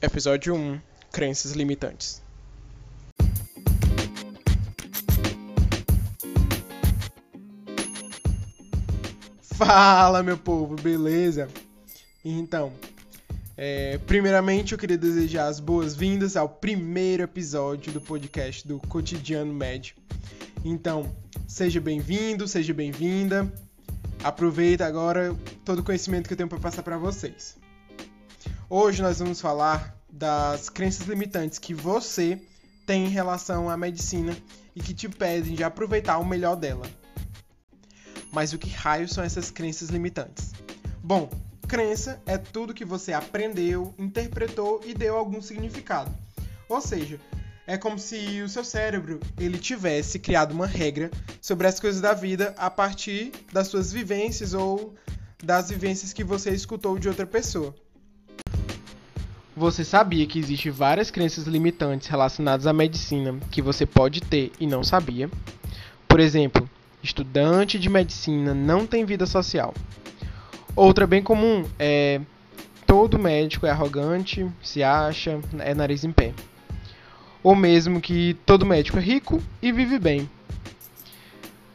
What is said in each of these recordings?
Episódio 1 Crenças Limitantes. Fala, meu povo, beleza? Então, é, primeiramente eu queria desejar as boas-vindas ao primeiro episódio do podcast do Cotidiano Médio. Então, seja bem-vindo, seja bem-vinda. Aproveita agora todo o conhecimento que eu tenho para passar para vocês. Hoje nós vamos falar das crenças limitantes que você tem em relação à medicina e que te pedem de aproveitar o melhor dela. Mas o que raios são essas crenças limitantes? Bom, crença é tudo que você aprendeu, interpretou e deu algum significado. Ou seja, é como se o seu cérebro ele tivesse criado uma regra sobre as coisas da vida a partir das suas vivências ou das vivências que você escutou de outra pessoa. Você sabia que existem várias crenças limitantes relacionadas à medicina que você pode ter e não sabia? Por exemplo, estudante de medicina não tem vida social. Outra bem comum é todo médico é arrogante, se acha, é nariz em pé ou mesmo que todo médico é rico e vive bem.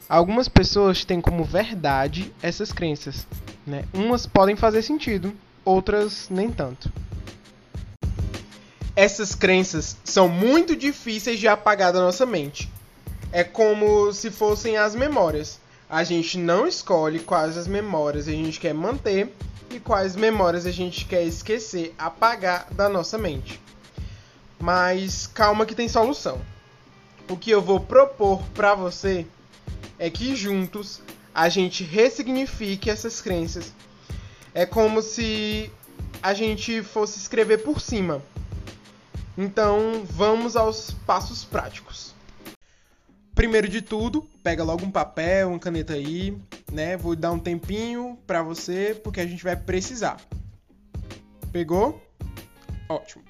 Algumas pessoas têm como verdade essas crenças. Né? Umas podem fazer sentido, outras nem tanto. Essas crenças são muito difíceis de apagar da nossa mente. É como se fossem as memórias. A gente não escolhe quais as memórias a gente quer manter e quais memórias a gente quer esquecer, apagar da nossa mente. Mas calma que tem solução. O que eu vou propor para você é que juntos a gente ressignifique essas crenças. É como se a gente fosse escrever por cima. Então, vamos aos passos práticos. Primeiro de tudo, pega logo um papel, uma caneta aí, né? Vou dar um tempinho para você porque a gente vai precisar. Pegou? Ótimo.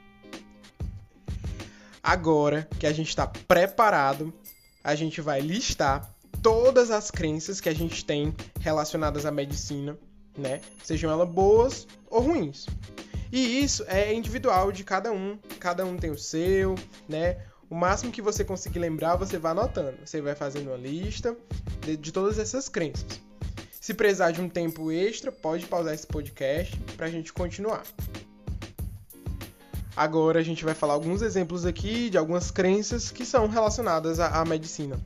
Agora que a gente está preparado, a gente vai listar todas as crenças que a gente tem relacionadas à medicina, né? Sejam elas boas ou ruins. E isso é individual de cada um, cada um tem o seu, né? O máximo que você conseguir lembrar, você vai anotando. Você vai fazendo uma lista de, de todas essas crenças. Se precisar de um tempo extra, pode pausar esse podcast para a gente continuar. Agora a gente vai falar alguns exemplos aqui de algumas crenças que são relacionadas à, à medicina.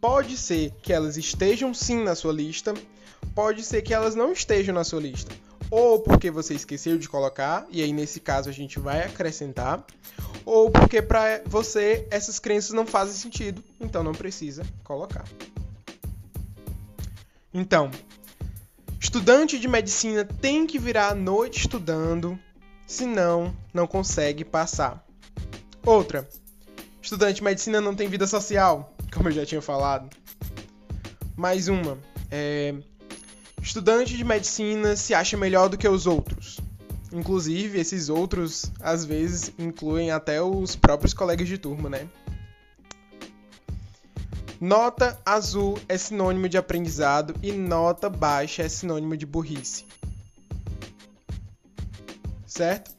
Pode ser que elas estejam sim na sua lista, pode ser que elas não estejam na sua lista. Ou porque você esqueceu de colocar, e aí nesse caso a gente vai acrescentar, ou porque para você essas crenças não fazem sentido, então não precisa colocar. Então, estudante de medicina tem que virar à noite estudando, senão não consegue passar. Outra, estudante de medicina não tem vida social, como eu já tinha falado. Mais uma, é, estudante de medicina se acha melhor do que os outros. Inclusive, esses outros, às vezes, incluem até os próprios colegas de turma, né? Nota azul é sinônimo de aprendizado e nota baixa é sinônimo de burrice certo?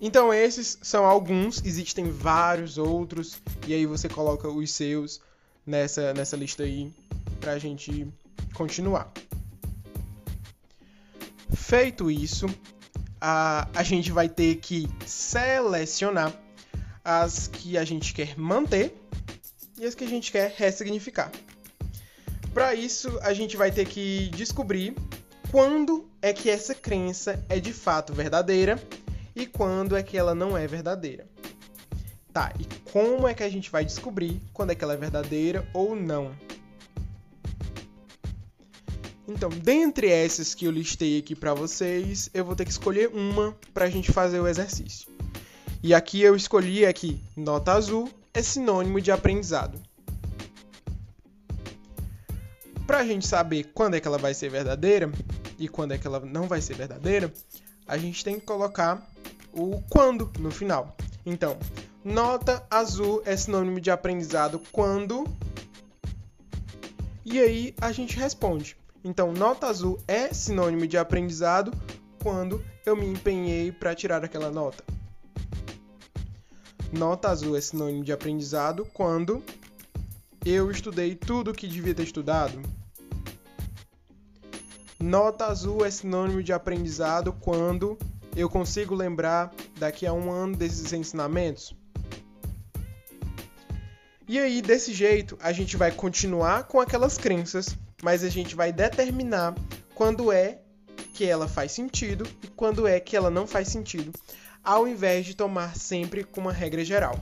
Então esses são alguns, existem vários outros, e aí você coloca os seus nessa, nessa lista aí pra gente continuar. Feito isso, a, a gente vai ter que selecionar as que a gente quer manter e as que a gente quer ressignificar. Para isso, a gente vai ter que descobrir quando é que essa crença é de fato verdadeira e quando é que ela não é verdadeira. Tá, e como é que a gente vai descobrir quando é que ela é verdadeira ou não? Então, dentre essas que eu listei aqui para vocês, eu vou ter que escolher uma para a gente fazer o exercício. E aqui eu escolhi aqui, nota azul é sinônimo de aprendizado. Para a gente saber quando é que ela vai ser verdadeira, e quando é que ela não vai ser verdadeira, a gente tem que colocar o quando no final. Então, nota azul é sinônimo de aprendizado quando. E aí a gente responde. Então, nota azul é sinônimo de aprendizado quando eu me empenhei para tirar aquela nota. Nota azul é sinônimo de aprendizado quando eu estudei tudo o que devia ter estudado. Nota azul é sinônimo de aprendizado quando eu consigo lembrar daqui a um ano desses ensinamentos. E aí, desse jeito, a gente vai continuar com aquelas crenças, mas a gente vai determinar quando é que ela faz sentido e quando é que ela não faz sentido, ao invés de tomar sempre com uma regra geral.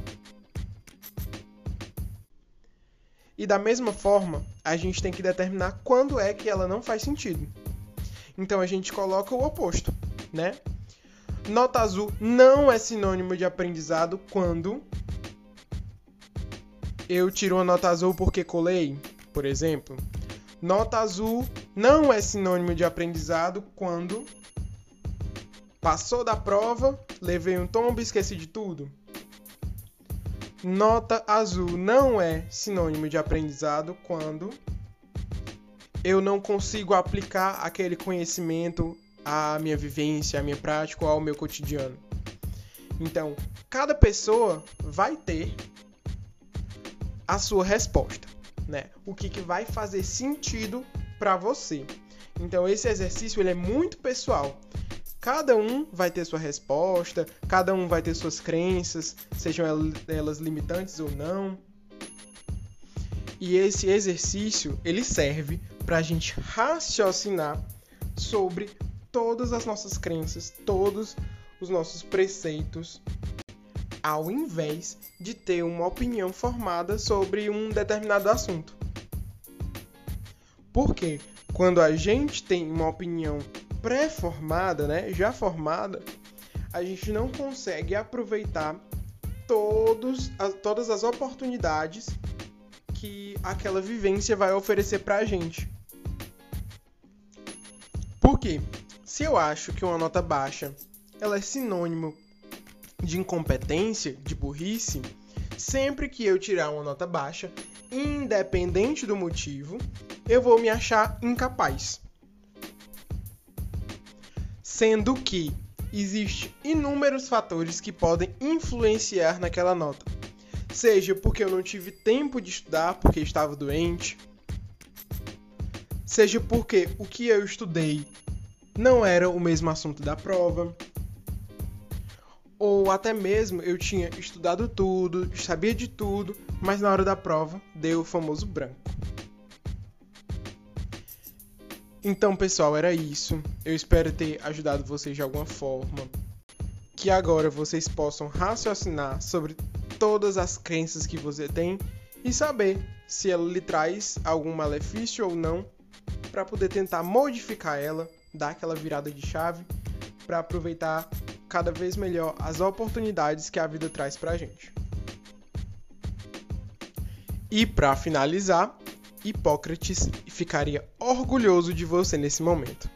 E da mesma forma, a gente tem que determinar quando é que ela não faz sentido. Então a gente coloca o oposto, né? Nota azul não é sinônimo de aprendizado quando eu tiro uma nota azul porque colei, por exemplo. Nota azul não é sinônimo de aprendizado quando passou da prova, levei um tombo e esqueci de tudo. Nota azul não é sinônimo de aprendizado quando eu não consigo aplicar aquele conhecimento à minha vivência, à minha prática ou ao meu cotidiano. Então, cada pessoa vai ter a sua resposta, né? O que, que vai fazer sentido para você. Então, esse exercício ele é muito pessoal. Cada um vai ter sua resposta, cada um vai ter suas crenças, sejam elas limitantes ou não. E esse exercício ele serve para a gente raciocinar sobre todas as nossas crenças, todos os nossos preceitos, ao invés de ter uma opinião formada sobre um determinado assunto. Porque quando a gente tem uma opinião pré-formada, né, já formada, a gente não consegue aproveitar todos, todas as oportunidades que aquela vivência vai oferecer para a gente. Por quê? Se eu acho que uma nota baixa ela é sinônimo de incompetência, de burrice, sempre que eu tirar uma nota baixa, independente do motivo, eu vou me achar incapaz. Sendo que existe inúmeros fatores que podem influenciar naquela nota. Seja porque eu não tive tempo de estudar porque estava doente, seja porque o que eu estudei não era o mesmo assunto da prova, ou até mesmo eu tinha estudado tudo, sabia de tudo, mas na hora da prova deu o famoso branco. Então, pessoal, era isso. Eu espero ter ajudado vocês de alguma forma. Que agora vocês possam raciocinar sobre todas as crenças que você tem e saber se ela lhe traz algum malefício ou não, para poder tentar modificar ela, dar aquela virada de chave, para aproveitar cada vez melhor as oportunidades que a vida traz para a gente. E para finalizar, Hipócrates ficaria orgulhoso de você nesse momento.